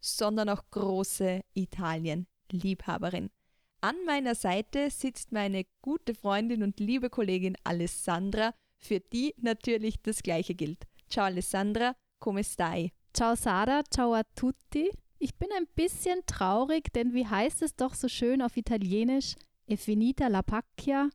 sondern auch große Italien-Liebhaberin. An meiner Seite sitzt meine gute Freundin und liebe Kollegin Alessandra, für die natürlich das Gleiche gilt. Ciao Alessandra, come stai? Ciao Sarah, ciao a tutti. Ich bin ein bisschen traurig, denn wie heißt es doch so schön auf Italienisch? E finita la pacchia?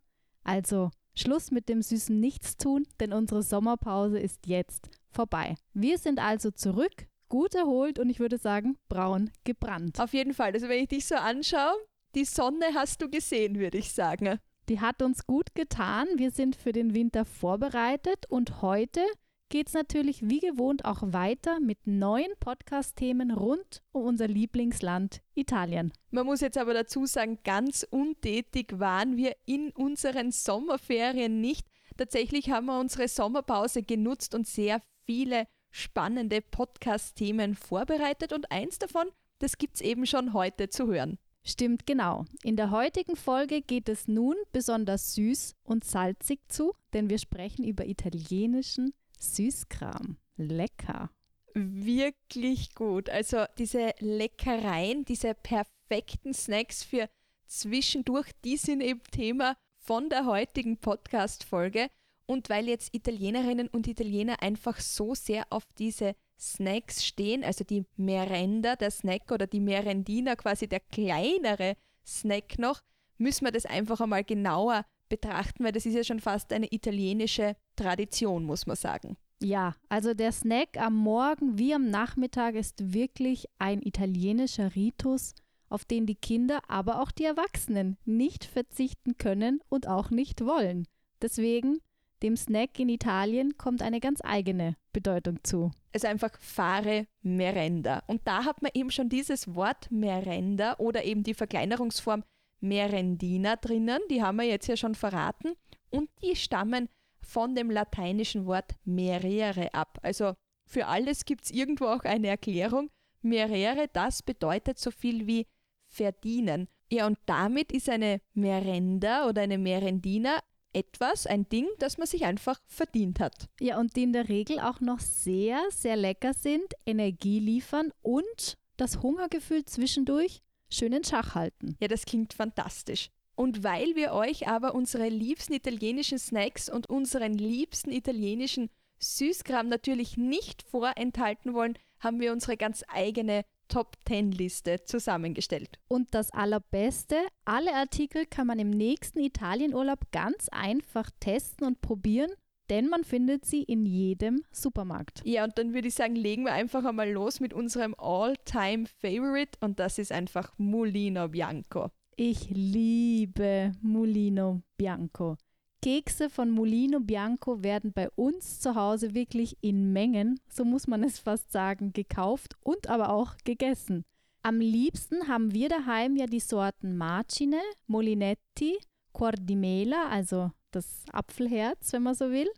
Also Schluss mit dem süßen Nichtstun, denn unsere Sommerpause ist jetzt vorbei. Wir sind also zurück, gut erholt und ich würde sagen, braun gebrannt. Auf jeden Fall. Also wenn ich dich so anschaue, die Sonne hast du gesehen, würde ich sagen. Die hat uns gut getan. Wir sind für den Winter vorbereitet und heute geht es natürlich wie gewohnt auch weiter mit neuen Podcast-Themen rund um unser Lieblingsland Italien. Man muss jetzt aber dazu sagen, ganz untätig waren wir in unseren Sommerferien nicht. Tatsächlich haben wir unsere Sommerpause genutzt und sehr viele spannende Podcast-Themen vorbereitet und eins davon, das gibt es eben schon heute zu hören. Stimmt genau. In der heutigen Folge geht es nun besonders süß und salzig zu, denn wir sprechen über italienischen Süßkram. Lecker. Wirklich gut. Also diese Leckereien, diese perfekten Snacks für zwischendurch, die sind eben Thema von der heutigen Podcast-Folge. Und weil jetzt Italienerinnen und Italiener einfach so sehr auf diese Snacks stehen, also die Merenda, der Snack oder die Merendina, quasi der kleinere Snack noch, müssen wir das einfach einmal genauer betrachten, weil das ist ja schon fast eine italienische Tradition, muss man sagen. Ja, also der Snack am Morgen wie am Nachmittag ist wirklich ein italienischer Ritus, auf den die Kinder, aber auch die Erwachsenen nicht verzichten können und auch nicht wollen. Deswegen, dem Snack in Italien kommt eine ganz eigene Bedeutung zu. Also einfach Fare Merenda. Und da hat man eben schon dieses Wort Merenda oder eben die Verkleinerungsform Merendina drinnen, die haben wir jetzt ja schon verraten und die stammen von dem lateinischen Wort merere ab. Also für alles gibt es irgendwo auch eine Erklärung. Merere, das bedeutet so viel wie verdienen. Ja, und damit ist eine Merenda oder eine Merendina etwas, ein Ding, das man sich einfach verdient hat. Ja, und die in der Regel auch noch sehr, sehr lecker sind, Energie liefern und das Hungergefühl zwischendurch schön in Schach halten. Ja, das klingt fantastisch. Und weil wir euch aber unsere liebsten italienischen Snacks und unseren liebsten italienischen Süßkram natürlich nicht vorenthalten wollen, haben wir unsere ganz eigene Top 10 Liste zusammengestellt. Und das Allerbeste, alle Artikel kann man im nächsten Italienurlaub ganz einfach testen und probieren, denn man findet sie in jedem Supermarkt. Ja, und dann würde ich sagen, legen wir einfach einmal los mit unserem All-Time Favorite und das ist einfach Mulino Bianco. Ich liebe Mulino Bianco. Kekse von Mulino Bianco werden bei uns zu Hause wirklich in Mengen, so muss man es fast sagen, gekauft und aber auch gegessen. Am liebsten haben wir daheim ja die Sorten Marcine, Molinetti, Cordimela, also das Apfelherz, wenn man so will,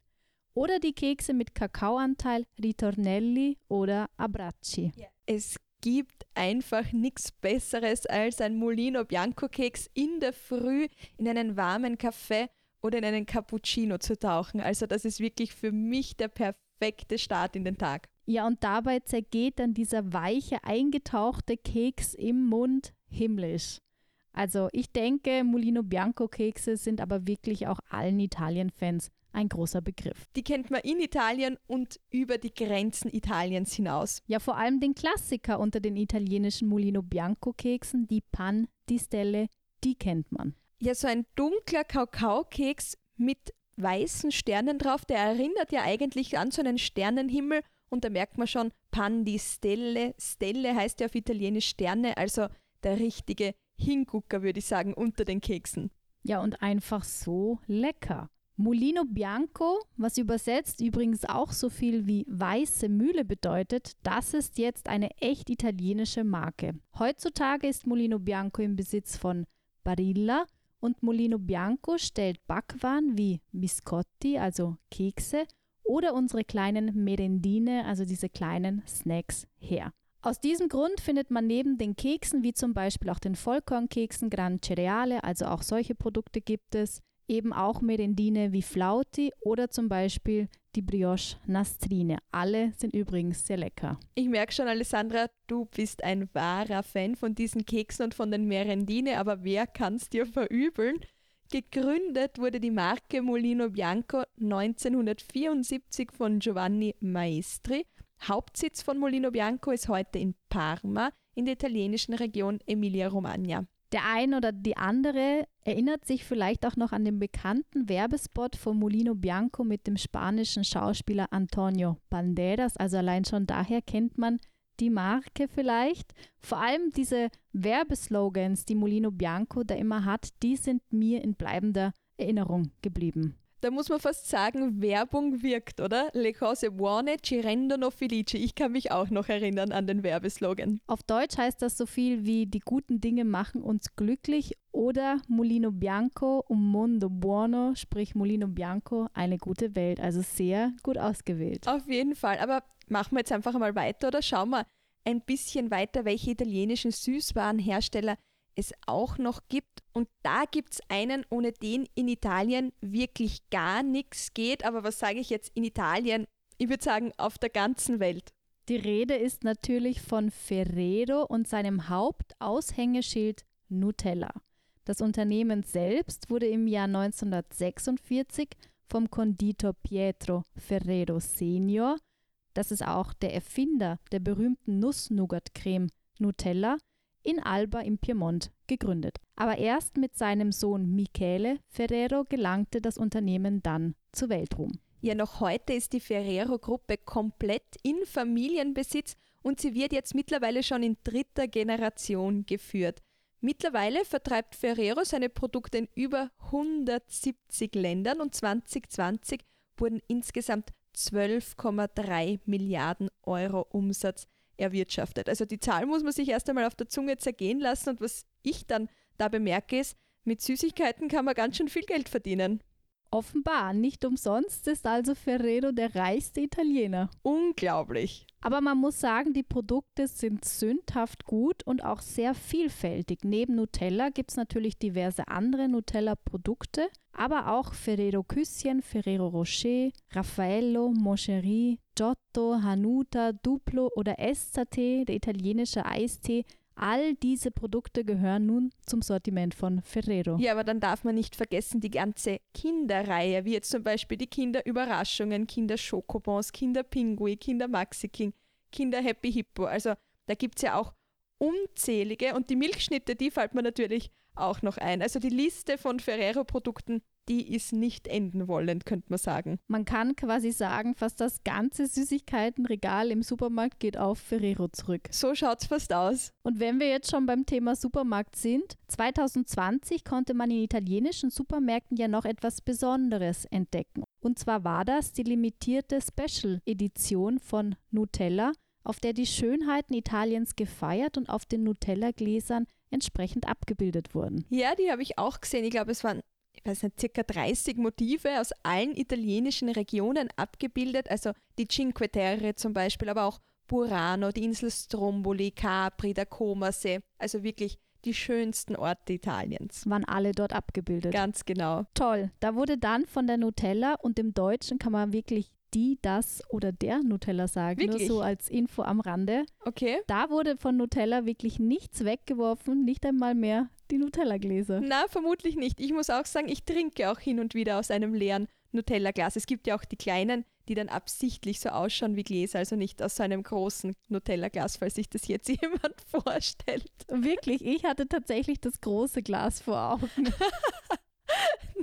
oder die Kekse mit Kakaoanteil Ritornelli oder Abbracci. Es gibt einfach nichts Besseres als ein Molino Bianco Keks in der Früh in einen warmen Kaffee oder in einen Cappuccino zu tauchen. Also das ist wirklich für mich der perfekte Start in den Tag. Ja, und dabei zergeht dann dieser weiche, eingetauchte Keks im Mund himmlisch. Also ich denke, Molino Bianco Kekse sind aber wirklich auch allen Italien-Fans ein großer Begriff. Die kennt man in Italien und über die Grenzen Italiens hinaus. Ja, vor allem den Klassiker unter den italienischen Molino Bianco Keksen, die Pan di Stelle, die kennt man. Ja, so ein dunkler Kakaokeks mit weißen Sternen drauf, der erinnert ja eigentlich an so einen Sternenhimmel und da merkt man schon Pan di Stelle. Stelle heißt ja auf Italienisch Sterne, also der richtige Hingucker, würde ich sagen, unter den Keksen. Ja, und einfach so lecker. Mulino Bianco, was übersetzt übrigens auch so viel wie weiße Mühle bedeutet, das ist jetzt eine echt italienische Marke. Heutzutage ist Mulino Bianco im Besitz von Barilla und Mulino Bianco stellt Backwaren wie Biscotti, also Kekse, oder unsere kleinen Merendine, also diese kleinen Snacks, her. Aus diesem Grund findet man neben den Keksen, wie zum Beispiel auch den Vollkornkeksen Gran Cereale, also auch solche Produkte gibt es, eben auch Merendine wie Flauti oder zum Beispiel die Brioche Nastrine. Alle sind übrigens sehr lecker. Ich merke schon, Alessandra, du bist ein wahrer Fan von diesen Keksen und von den Merendine, aber wer kann es dir verübeln? Gegründet wurde die Marke Molino Bianco 1974 von Giovanni Maestri. Hauptsitz von Molino Bianco ist heute in Parma in der italienischen Region Emilia-Romagna. Der ein oder die andere erinnert sich vielleicht auch noch an den bekannten Werbespot von Molino Bianco mit dem spanischen Schauspieler Antonio Banderas. Also allein schon daher kennt man die Marke vielleicht. Vor allem diese Werbeslogans, die Molino Bianco da immer hat, die sind mir in bleibender Erinnerung geblieben da muss man fast sagen, Werbung wirkt, oder? Le cose buone ci rendono felici. Ich kann mich auch noch erinnern an den Werbeslogan. Auf Deutsch heißt das so viel wie die guten Dinge machen uns glücklich oder Molino Bianco, un mondo buono, sprich Molino Bianco, eine gute Welt. Also sehr gut ausgewählt. Auf jeden Fall. Aber machen wir jetzt einfach mal weiter oder schauen wir ein bisschen weiter, welche italienischen Süßwarenhersteller es auch noch gibt. Und da gibt es einen, ohne den in Italien wirklich gar nichts geht. Aber was sage ich jetzt in Italien? Ich würde sagen, auf der ganzen Welt. Die Rede ist natürlich von Ferrero und seinem Hauptaushängeschild Nutella. Das Unternehmen selbst wurde im Jahr 1946 vom Konditor Pietro Ferrero Senior, das ist auch der Erfinder der berühmten Nuss-Nougat-Creme Nutella, in Alba im Piemont gegründet. Aber erst mit seinem Sohn Michele Ferrero gelangte das Unternehmen dann zu Weltruhm. Ja, noch heute ist die Ferrero-Gruppe komplett in Familienbesitz und sie wird jetzt mittlerweile schon in dritter Generation geführt. Mittlerweile vertreibt Ferrero seine Produkte in über 170 Ländern und 2020 wurden insgesamt 12,3 Milliarden Euro Umsatz erwirtschaftet. Also die Zahl muss man sich erst einmal auf der Zunge zergehen lassen und was ich dann da bemerke ist, mit Süßigkeiten kann man ganz schön viel Geld verdienen. Offenbar, nicht umsonst ist also Ferrero der reichste Italiener. Unglaublich. Aber man muss sagen, die Produkte sind sündhaft gut und auch sehr vielfältig. Neben Nutella gibt es natürlich diverse andere Nutella-Produkte, aber auch Ferrero Küsschen, Ferrero Rocher, Raffaello, Moncherie, Giotto, Hanuta, Duplo oder Estate, der italienische Eistee, All diese Produkte gehören nun zum Sortiment von Ferrero. Ja, aber dann darf man nicht vergessen die ganze Kinderreihe, wie jetzt zum Beispiel die Kinderüberraschungen, Kinder Schokobons, Kinder Pinguin, Kinder Maxi King, Kinder Happy Hippo. Also da gibt es ja auch unzählige und die Milchschnitte, die fällt mir natürlich auch noch ein. Also die Liste von Ferrero-Produkten, die ist nicht enden wollend, könnte man sagen. Man kann quasi sagen, fast das ganze Süßigkeitenregal im Supermarkt geht auf Ferrero zurück. So schaut es fast aus. Und wenn wir jetzt schon beim Thema Supermarkt sind, 2020 konnte man in italienischen Supermärkten ja noch etwas Besonderes entdecken. Und zwar war das die limitierte Special-Edition von Nutella, auf der die Schönheiten Italiens gefeiert und auf den Nutella-Gläsern entsprechend abgebildet wurden. Ja, die habe ich auch gesehen. Ich glaube, es waren ich weiß nicht, circa 30 Motive aus allen italienischen Regionen abgebildet, also die Cinque Terre zum Beispiel, aber auch Burano, die Insel Stromboli, Capri, der Comasee, also wirklich die schönsten Orte Italiens. Waren alle dort abgebildet. Ganz genau. Toll. Da wurde dann von der Nutella und dem Deutschen kann man wirklich die, das oder der Nutella sagen. Wirklich? Nur so als Info am Rande. Okay. Da wurde von Nutella wirklich nichts weggeworfen, nicht einmal mehr die Nutella-Gläser. Na, vermutlich nicht. Ich muss auch sagen, ich trinke auch hin und wieder aus einem leeren Nutella-Glas. Es gibt ja auch die kleinen, die dann absichtlich so ausschauen wie Gläser, also nicht aus so einem großen Nutella-Glas, falls sich das jetzt jemand vorstellt. Wirklich, ich hatte tatsächlich das große Glas vor Augen.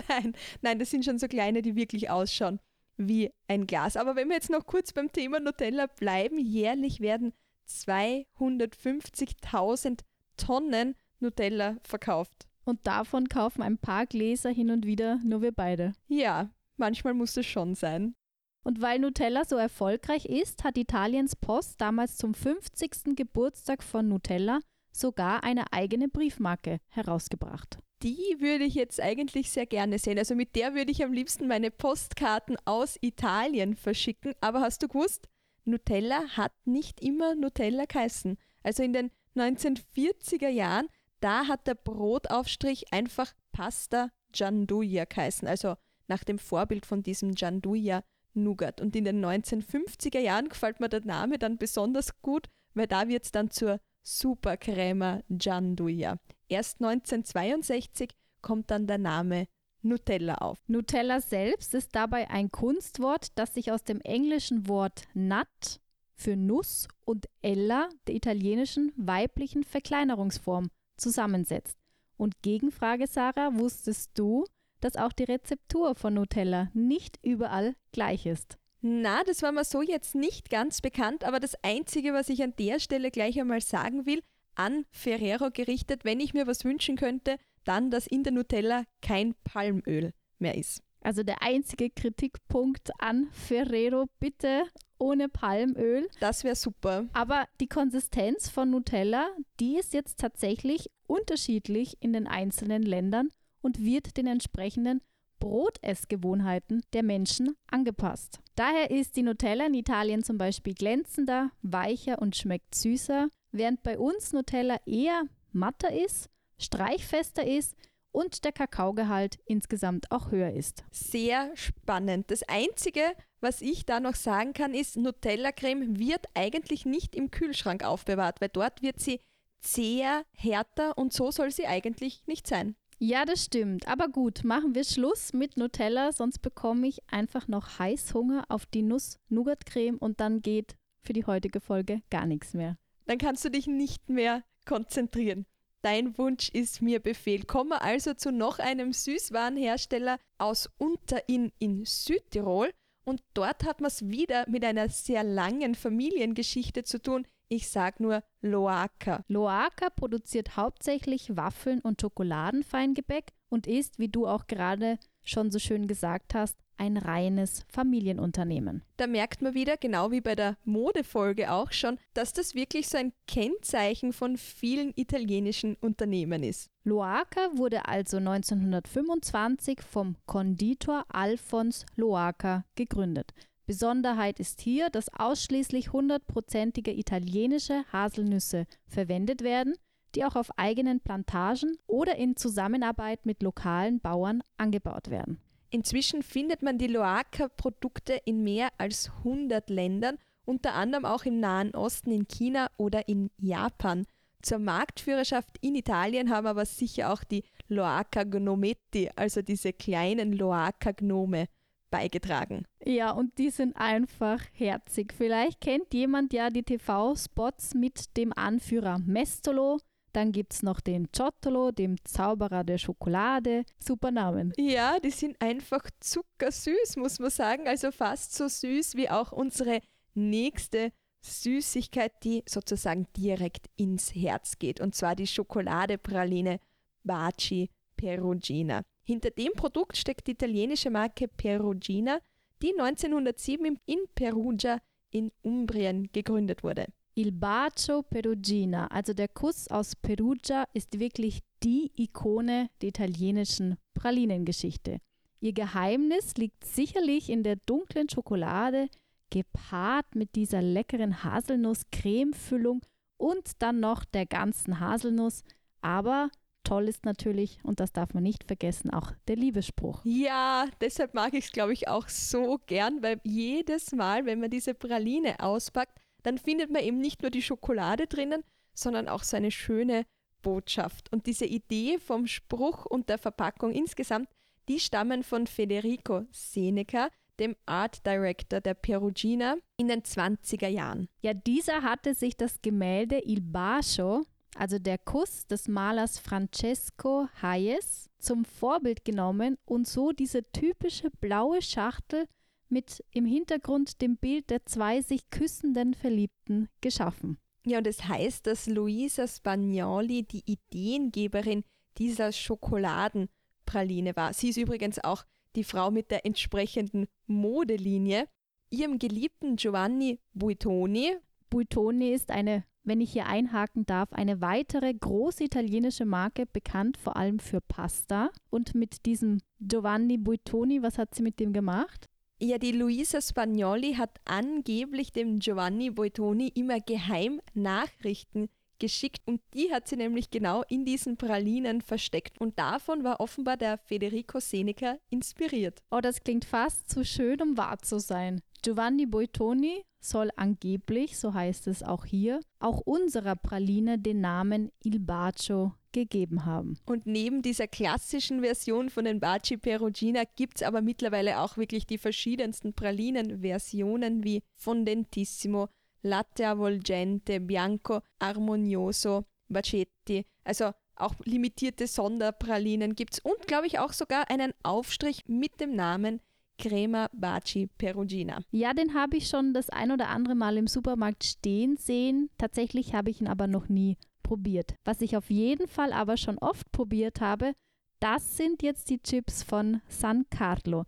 nein, nein, das sind schon so kleine, die wirklich ausschauen wie ein Glas. Aber wenn wir jetzt noch kurz beim Thema Nutella bleiben, jährlich werden 250.000 Tonnen Nutella verkauft. Und davon kaufen ein paar Gläser hin und wieder nur wir beide. Ja, manchmal muss es schon sein. Und weil Nutella so erfolgreich ist, hat Italiens Post damals zum 50. Geburtstag von Nutella sogar eine eigene Briefmarke herausgebracht. Die würde ich jetzt eigentlich sehr gerne sehen. Also mit der würde ich am liebsten meine Postkarten aus Italien verschicken. Aber hast du gewusst, Nutella hat nicht immer Nutella geheißen. Also in den 1940er Jahren, da hat der Brotaufstrich einfach Pasta Gianduja geheißen. Also nach dem Vorbild von diesem Gianduja Nougat. Und in den 1950er Jahren gefällt mir der Name dann besonders gut, weil da wird es dann zur Supercrema Gianduja. Erst 1962 kommt dann der Name Nutella auf. Nutella selbst ist dabei ein Kunstwort, das sich aus dem englischen Wort nut für Nuss und ella, der italienischen weiblichen Verkleinerungsform, zusammensetzt. Und Gegenfrage, Sarah, wusstest du, dass auch die Rezeptur von Nutella nicht überall gleich ist? Na, das war mir so jetzt nicht ganz bekannt, aber das Einzige, was ich an der Stelle gleich einmal sagen will, an Ferrero gerichtet, wenn ich mir was wünschen könnte, dann, dass in der Nutella kein Palmöl mehr ist. Also der einzige Kritikpunkt an Ferrero, bitte ohne Palmöl. Das wäre super. Aber die Konsistenz von Nutella, die ist jetzt tatsächlich unterschiedlich in den einzelnen Ländern und wird den entsprechenden Brotessgewohnheiten der Menschen angepasst. Daher ist die Nutella in Italien zum Beispiel glänzender, weicher und schmeckt süßer, während bei uns Nutella eher matter ist, streichfester ist und der Kakaogehalt insgesamt auch höher ist. Sehr spannend. Das Einzige, was ich da noch sagen kann, ist, Nutella-Creme wird eigentlich nicht im Kühlschrank aufbewahrt, weil dort wird sie sehr härter und so soll sie eigentlich nicht sein. Ja, das stimmt. Aber gut, machen wir Schluss mit Nutella, sonst bekomme ich einfach noch Heißhunger auf die Nuss-Nougat-Creme und dann geht für die heutige Folge gar nichts mehr. Dann kannst du dich nicht mehr konzentrieren. Dein Wunsch ist mir Befehl. Kommen wir also zu noch einem Süßwarenhersteller aus Unterinn in Südtirol. Und dort hat man es wieder mit einer sehr langen Familiengeschichte zu tun. Ich sag nur Loaca. Loaca produziert hauptsächlich Waffeln und Schokoladenfeingebäck und ist, wie du auch gerade schon so schön gesagt hast, ein reines Familienunternehmen. Da merkt man wieder, genau wie bei der Modefolge auch schon, dass das wirklich so ein Kennzeichen von vielen italienischen Unternehmen ist. Loaca wurde also 1925 vom Konditor Alfons Loaca gegründet. Besonderheit ist hier, dass ausschließlich hundertprozentige italienische Haselnüsse verwendet werden, die auch auf eigenen Plantagen oder in Zusammenarbeit mit lokalen Bauern angebaut werden. Inzwischen findet man die Loaca-Produkte in mehr als 100 Ländern, unter anderem auch im Nahen Osten, in China oder in Japan. Zur Marktführerschaft in Italien haben aber sicher auch die Loaca Gnometti, also diese kleinen Loaca Gnome, beigetragen. Ja, und die sind einfach herzig. Vielleicht kennt jemand ja die TV-Spots mit dem Anführer Mestolo. Dann gibt es noch den Ciottolo, dem Zauberer der Schokolade. Super Namen. Ja, die sind einfach zuckersüß, muss man sagen. Also fast so süß wie auch unsere nächste Süßigkeit, die sozusagen direkt ins Herz geht. Und zwar die Schokoladepraline Baci Perugina. Hinter dem Produkt steckt die italienische Marke Perugina, die 1907 in Perugia in Umbrien gegründet wurde. Il Bacio Perugina, also der Kuss aus Perugia, ist wirklich die Ikone der italienischen Pralinengeschichte. Ihr Geheimnis liegt sicherlich in der dunklen Schokolade, gepaart mit dieser leckeren Haselnuss-Cremefüllung und dann noch der ganzen Haselnuss, aber toll ist natürlich, und das darf man nicht vergessen, auch der Liebesspruch. Ja, deshalb mag ich es, glaube ich, auch so gern, weil jedes Mal, wenn man diese Praline auspackt, dann findet man eben nicht nur die Schokolade drinnen, sondern auch so eine schöne Botschaft. Und diese Idee vom Spruch und der Verpackung insgesamt, die stammen von Federico Seneca, dem Art Director der Perugina in den 20er Jahren. Ja, dieser hatte sich das Gemälde Il Bacio also der Kuss des Malers Francesco Hayes, zum Vorbild genommen und so diese typische blaue Schachtel mit im Hintergrund dem Bild der zwei sich küssenden Verliebten geschaffen. Ja, und es heißt, dass Luisa Spagnoli die Ideengeberin dieser Schokoladenpraline war. Sie ist übrigens auch die Frau mit der entsprechenden Modelinie, ihrem geliebten Giovanni Buitoni. Buitoni ist eine, wenn ich hier einhaken darf, eine weitere große italienische Marke, bekannt vor allem für Pasta. Und mit diesem Giovanni Buitoni, was hat sie mit dem gemacht? Ja, die Luisa Spagnoli hat angeblich dem Giovanni Buitoni immer geheim Nachrichten geschickt und die hat sie nämlich genau in diesen Pralinen versteckt und davon war offenbar der Federico Seneca inspiriert. Oh, das klingt fast zu schön, um wahr zu sein. Giovanni Boitoni soll angeblich, so heißt es auch hier, auch unserer Praline den Namen Il Bacio gegeben haben. Und neben dieser klassischen Version von den Baci Perugina gibt es aber mittlerweile auch wirklich die verschiedensten Pralinen-Versionen wie Fondentissimo, Latte Avvolgente, Bianco, Armonioso, Bacetti. Also auch limitierte Sonderpralinen gibt es und glaube ich auch sogar einen Aufstrich mit dem Namen Crema Baci Perugina. Ja, den habe ich schon das ein oder andere Mal im Supermarkt stehen sehen. Tatsächlich habe ich ihn aber noch nie probiert. Was ich auf jeden Fall aber schon oft probiert habe, das sind jetzt die Chips von San Carlo.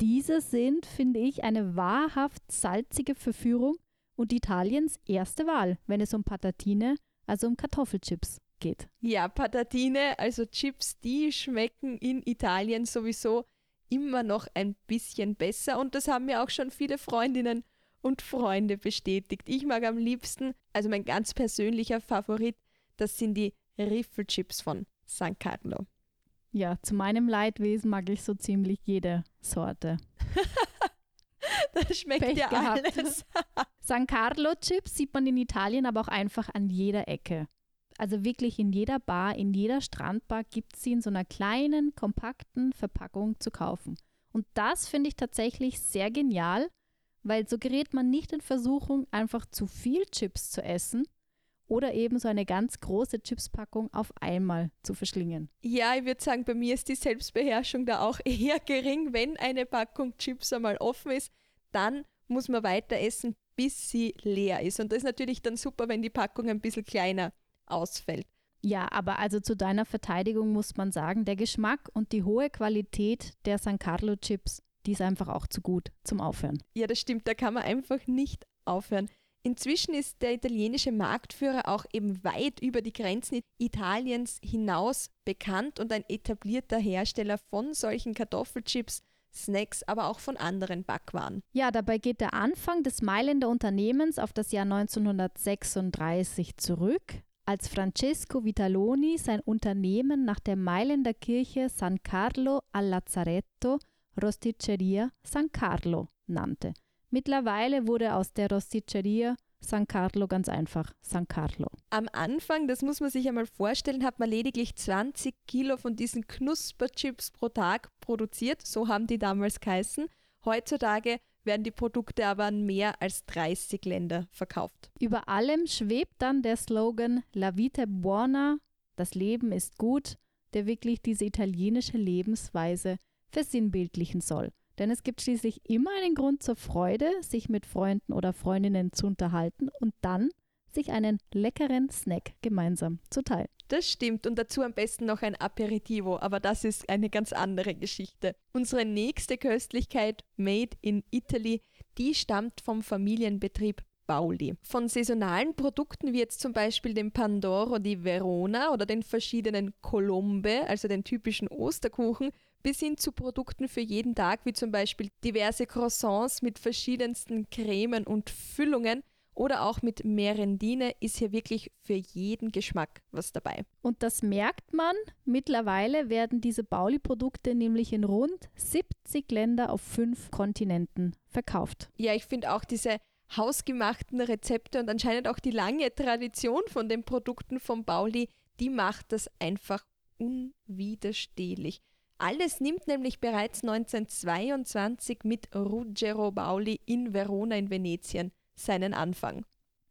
Diese sind, finde ich, eine wahrhaft salzige Verführung und Italiens erste Wahl, wenn es um Patatine, also um Kartoffelchips geht. Ja, Patatine, also Chips, die schmecken in Italien sowieso immer noch ein bisschen besser und das haben mir auch schon viele Freundinnen und Freunde bestätigt. Ich mag am liebsten, also mein ganz persönlicher Favorit, das sind die Riffelchips von San Carlo. Ja, zu meinem Leidwesen mag ich so ziemlich jede Sorte. das schmeckt Pech ja gehabt. alles. San Carlo Chips sieht man in Italien aber auch einfach an jeder Ecke. Also wirklich in jeder Bar, in jeder Strandbar gibt es sie in so einer kleinen, kompakten Verpackung zu kaufen. Und das finde ich tatsächlich sehr genial, weil so gerät man nicht in Versuchung, einfach zu viel Chips zu essen oder eben so eine ganz große Chipspackung auf einmal zu verschlingen. Ja, ich würde sagen, bei mir ist die Selbstbeherrschung da auch eher gering. Wenn eine Packung Chips einmal offen ist, dann muss man weiter essen, bis sie leer ist. Und das ist natürlich dann super, wenn die Packung ein bisschen kleiner ausfällt. Ja, aber also zu deiner Verteidigung muss man sagen, der Geschmack und die hohe Qualität der San Carlo Chips, die ist einfach auch zu gut zum Aufhören. Ja, das stimmt, da kann man einfach nicht aufhören. Inzwischen ist der italienische Marktführer auch eben weit über die Grenzen Italiens hinaus bekannt und ein etablierter Hersteller von solchen Kartoffelchips, Snacks, aber auch von anderen Backwaren. Ja, dabei geht der Anfang des Mailänder Unternehmens auf das Jahr 1936 zurück, als Francesco Vitaloni sein Unternehmen nach der Mailänder Kirche San Carlo al Lazzaretto Rosticceria San Carlo nannte. Mittlerweile wurde aus der Rosticceria San Carlo ganz einfach San Carlo. Am Anfang, das muss man sich einmal vorstellen, hat man lediglich 20 Kilo von diesen Knusperchips pro Tag produziert. So haben die damals geheißen. Heutzutage werden die Produkte aber an mehr als 30 Länder verkauft. Über allem schwebt dann der Slogan La vita buona, das Leben ist gut, der wirklich diese italienische Lebensweise versinnbildlichen soll. Denn es gibt schließlich immer einen Grund zur Freude, sich mit Freunden oder Freundinnen zu unterhalten und dann sich einen leckeren Snack gemeinsam zu teilen. Das stimmt und dazu am besten noch ein Aperitivo, aber das ist eine ganz andere Geschichte. Unsere nächste Köstlichkeit, Made in Italy, die stammt vom Familienbetrieb Bauli. Von saisonalen Produkten wie jetzt zum Beispiel dem Pandoro di Verona oder den verschiedenen Colombe, also den typischen Osterkuchen, bis hin zu Produkten für jeden Tag, wie zum Beispiel diverse Croissants mit verschiedensten Cremen und Füllungen oder auch mit Merendine ist hier wirklich für jeden Geschmack was dabei. Und das merkt man. Mittlerweile werden diese Bauli-Produkte nämlich in rund 70 Länder auf fünf Kontinenten verkauft. Ja, ich finde auch diese hausgemachten Rezepte und anscheinend auch die lange Tradition von den Produkten von Bauli, die macht das einfach unwiderstehlich. Alles nimmt nämlich bereits 1922 mit Ruggero Bauli in Verona in Venetien seinen Anfang.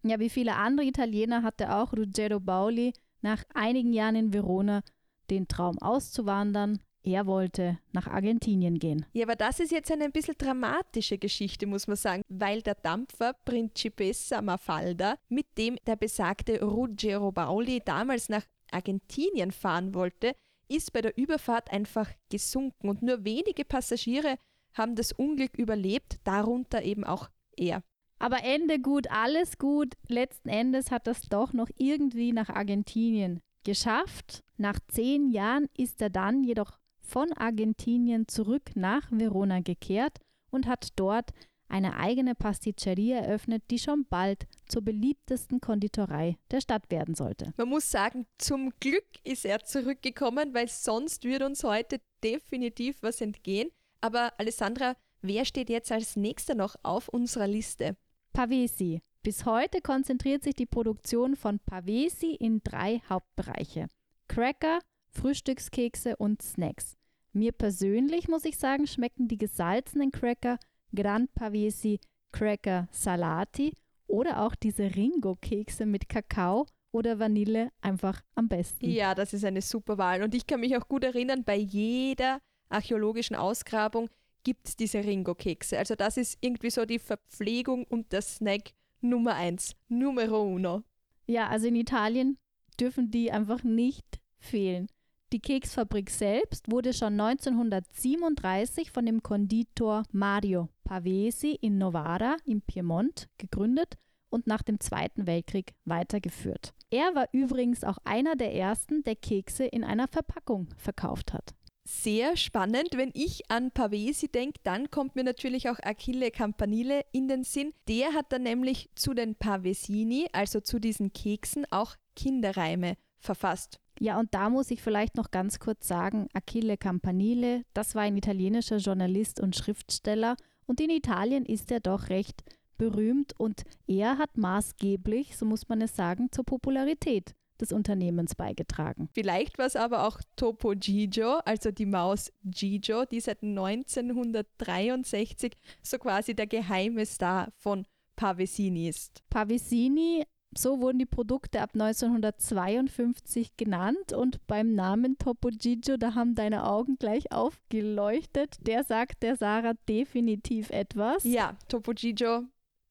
Ja, wie viele andere Italiener hatte auch Ruggero Bauli nach einigen Jahren in Verona den Traum auszuwandern. Er wollte nach Argentinien gehen. Ja, aber das ist jetzt eine ein bisschen dramatische Geschichte, muss man sagen, weil der Dampfer Principessa Mafalda, mit dem der besagte Ruggero Bauli damals nach Argentinien fahren wollte, ist bei der Überfahrt einfach gesunken und nur wenige Passagiere haben das Unglück überlebt, darunter eben auch er. Aber Ende gut, alles gut. Letzten Endes hat das doch noch irgendwie nach Argentinien geschafft. Nach zehn Jahren ist er dann jedoch von Argentinien zurück nach Verona gekehrt und hat dort eine eigene Pasticceria eröffnet, die schon bald zur beliebtesten Konditorei der Stadt werden sollte. Man muss sagen, zum Glück ist er zurückgekommen, weil sonst würde uns heute definitiv was entgehen. Aber Alessandra, wer steht jetzt als nächster noch auf unserer Liste? Pavesi. Bis heute konzentriert sich die Produktion von Pavesi in drei Hauptbereiche. Cracker, Frühstückskekse und Snacks. Mir persönlich muss ich sagen, schmecken die gesalzenen Cracker Gran Pavesi Cracker Salati oder auch diese Ringo-Kekse mit Kakao oder Vanille einfach am besten. Ja, das ist eine super Wahl. Und ich kann mich auch gut erinnern, bei jeder archäologischen Ausgrabung gibt es diese Ringo-Kekse. Also das ist irgendwie so die Verpflegung und der Snack Nummer eins, Numero uno. Ja, also in Italien dürfen die einfach nicht fehlen. Die Keksfabrik selbst wurde schon 1937 von dem Konditor Mario Pavesi in Novara im Piemont gegründet und nach dem Zweiten Weltkrieg weitergeführt. Er war übrigens auch einer der ersten, der Kekse in einer Verpackung verkauft hat. Sehr spannend. Wenn ich an Pavesi denke, dann kommt mir natürlich auch Achille Campanile in den Sinn. Der hat dann nämlich zu den Pavesini, also zu diesen Keksen, auch Kinderreime verfasst. Ja, und da muss ich vielleicht noch ganz kurz sagen, Achille Campanile, das war ein italienischer Journalist und Schriftsteller und in Italien ist er doch recht berühmt und er hat maßgeblich, so muss man es sagen, zur Popularität des Unternehmens beigetragen. Vielleicht war es aber auch Topo Gigio, also die Maus Gigio, die seit 1963 so quasi der geheime Star von Pavesini ist. Pavesini so wurden die Produkte ab 1952 genannt und beim Namen Topo Gigio, da haben deine Augen gleich aufgeleuchtet. Der sagt der Sarah definitiv etwas. Ja, Topo Gigio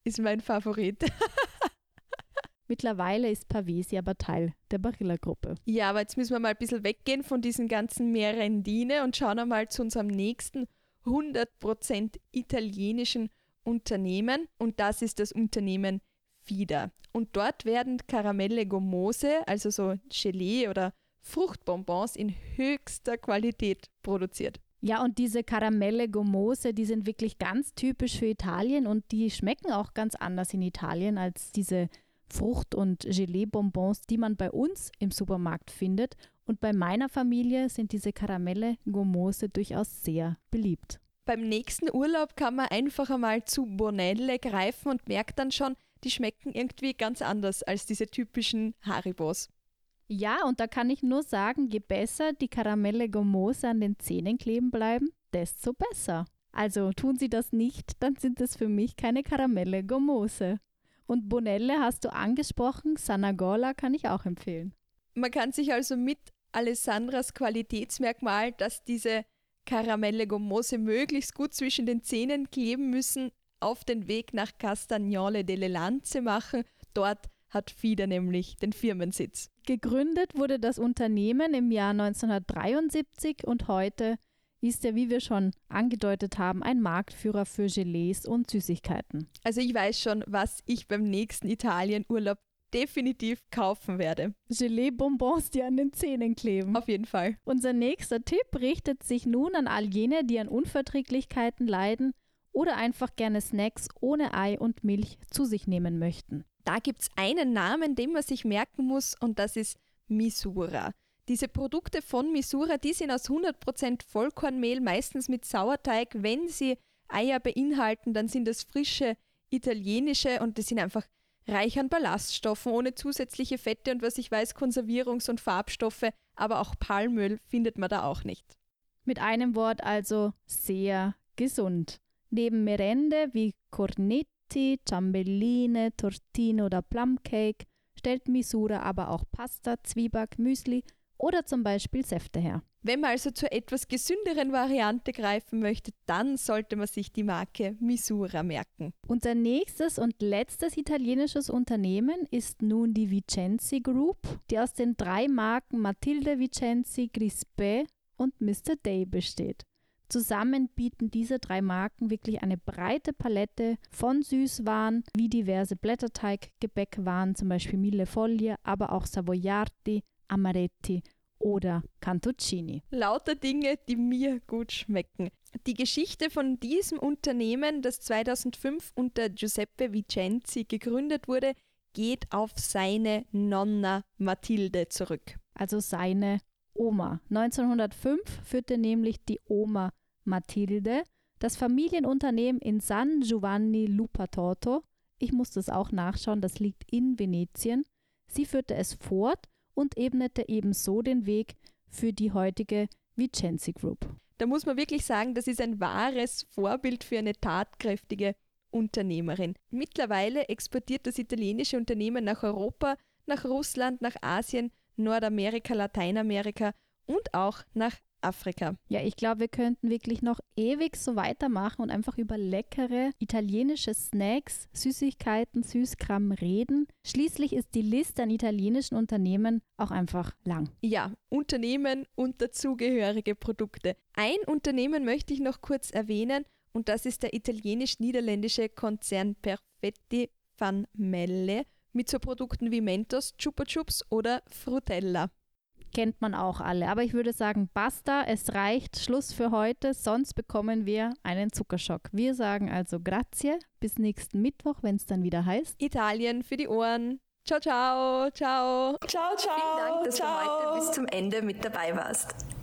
ist mein Favorit. Mittlerweile ist Pavesi aber Teil der Barilla-Gruppe. Ja, aber jetzt müssen wir mal ein bisschen weggehen von diesen ganzen Merendine und schauen einmal zu unserem nächsten 100% italienischen Unternehmen und das ist das Unternehmen wieder. Und dort werden Karamelle Gomose, also so Gelee oder Fruchtbonbons in höchster Qualität produziert. Ja, und diese Karamelle Gomose, die sind wirklich ganz typisch für Italien und die schmecken auch ganz anders in Italien als diese Frucht- und Gelee-Bonbons, die man bei uns im Supermarkt findet. Und bei meiner Familie sind diese Karamelle Gomose durchaus sehr beliebt. Beim nächsten Urlaub kann man einfach einmal zu Bonelle greifen und merkt dann schon, die schmecken irgendwie ganz anders als diese typischen Haribos. Ja, und da kann ich nur sagen, je besser die Karamelle Gomose an den Zähnen kleben bleiben, desto besser. Also tun sie das nicht, dann sind es für mich keine Karamelle Gomose. Und Bonelle hast du angesprochen, Sanagola kann ich auch empfehlen. Man kann sich also mit Alessandras Qualitätsmerkmal, dass diese Karamelle Gomose möglichst gut zwischen den Zähnen kleben müssen, auf den Weg nach Castagnole delle Lanze machen. Dort hat FIDA nämlich den Firmensitz. Gegründet wurde das Unternehmen im Jahr 1973 und heute ist er, wie wir schon angedeutet haben, ein Marktführer für Gelees und Süßigkeiten. Also ich weiß schon, was ich beim nächsten Italienurlaub definitiv kaufen werde. Gelee-Bonbons, die an den Zähnen kleben. Auf jeden Fall. Unser nächster Tipp richtet sich nun an all jene, die an Unverträglichkeiten leiden oder einfach gerne Snacks ohne Ei und Milch zu sich nehmen möchten. Da gibt es einen Namen, den man sich merken muss und das ist Misura. Diese Produkte von Misura, die sind aus 100% Vollkornmehl, meistens mit Sauerteig. Wenn sie Eier beinhalten, dann sind das frische italienische und die sind einfach reich an Ballaststoffen, ohne zusätzliche Fette und was ich weiß, Konservierungs- und Farbstoffe, aber auch Palmöl findet man da auch nicht. Mit einem Wort also sehr gesund. Neben Merende wie Cornetti, Ciambelline, Tortino oder Plumcake stellt Misura aber auch Pasta, Zwieback, Müsli oder zum Beispiel Säfte her. Wenn man also zur etwas gesünderen Variante greifen möchte, dann sollte man sich die Marke Misura merken. Unser nächstes und letztes italienisches Unternehmen ist nun die Vicenzi Group, die aus den drei Marken Matilde Vicenzi, Grispe und Mr. Day besteht. Zusammen bieten diese drei Marken wirklich eine breite Palette von Süßwaren wie diverse Blätterteiggebäckwaren, zum Beispiel Mille Foglie, aber auch Savoiardi, Amaretti oder Cantuccini. Lauter Dinge, die mir gut schmecken. Die Geschichte von diesem Unternehmen, das 2005 unter Giuseppe Vicenzi gegründet wurde, geht auf seine Nonna Mathilde zurück. Also seine Oma. 1905 führte nämlich die Oma Mathilde das Familienunternehmen in San Giovanni Lupatorto. Ich muss das auch nachschauen, das liegt in Venetien. Sie führte es fort und ebnete ebenso den Weg für die heutige Vicenzi Group. Da muss man wirklich sagen, das ist ein wahres Vorbild für eine tatkräftige Unternehmerin. Mittlerweile exportiert das italienische Unternehmen nach Europa, nach Russland, nach Asien, Nordamerika, Lateinamerika und auch nach Afrika. Ja, ich glaube, wir könnten wirklich noch ewig so weitermachen und einfach über leckere italienische Snacks, Süßigkeiten, Süßkram reden. Schließlich ist die Liste an italienischen Unternehmen auch einfach lang. Ja, Unternehmen und dazugehörige Produkte. Ein Unternehmen möchte ich noch kurz erwähnen und das ist der italienisch-niederländische Konzern Perfetti van Melle mit so Produkten wie Mentos, Chupa Chups oder Frutella kennt man auch alle. Aber ich würde sagen, basta, es reicht, Schluss für heute, sonst bekommen wir einen Zuckerschock. Wir sagen also grazie, bis nächsten Mittwoch, wenn es dann wieder heißt. Italien für die Ohren. Ciao, ciao, ciao. Ciao, ciao. Vielen Dank, dass ciao. du heute bis zum Ende mit dabei warst.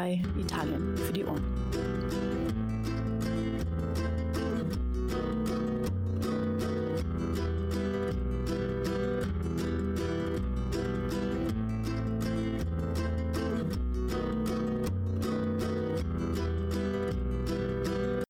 bei Italien für die Ohren.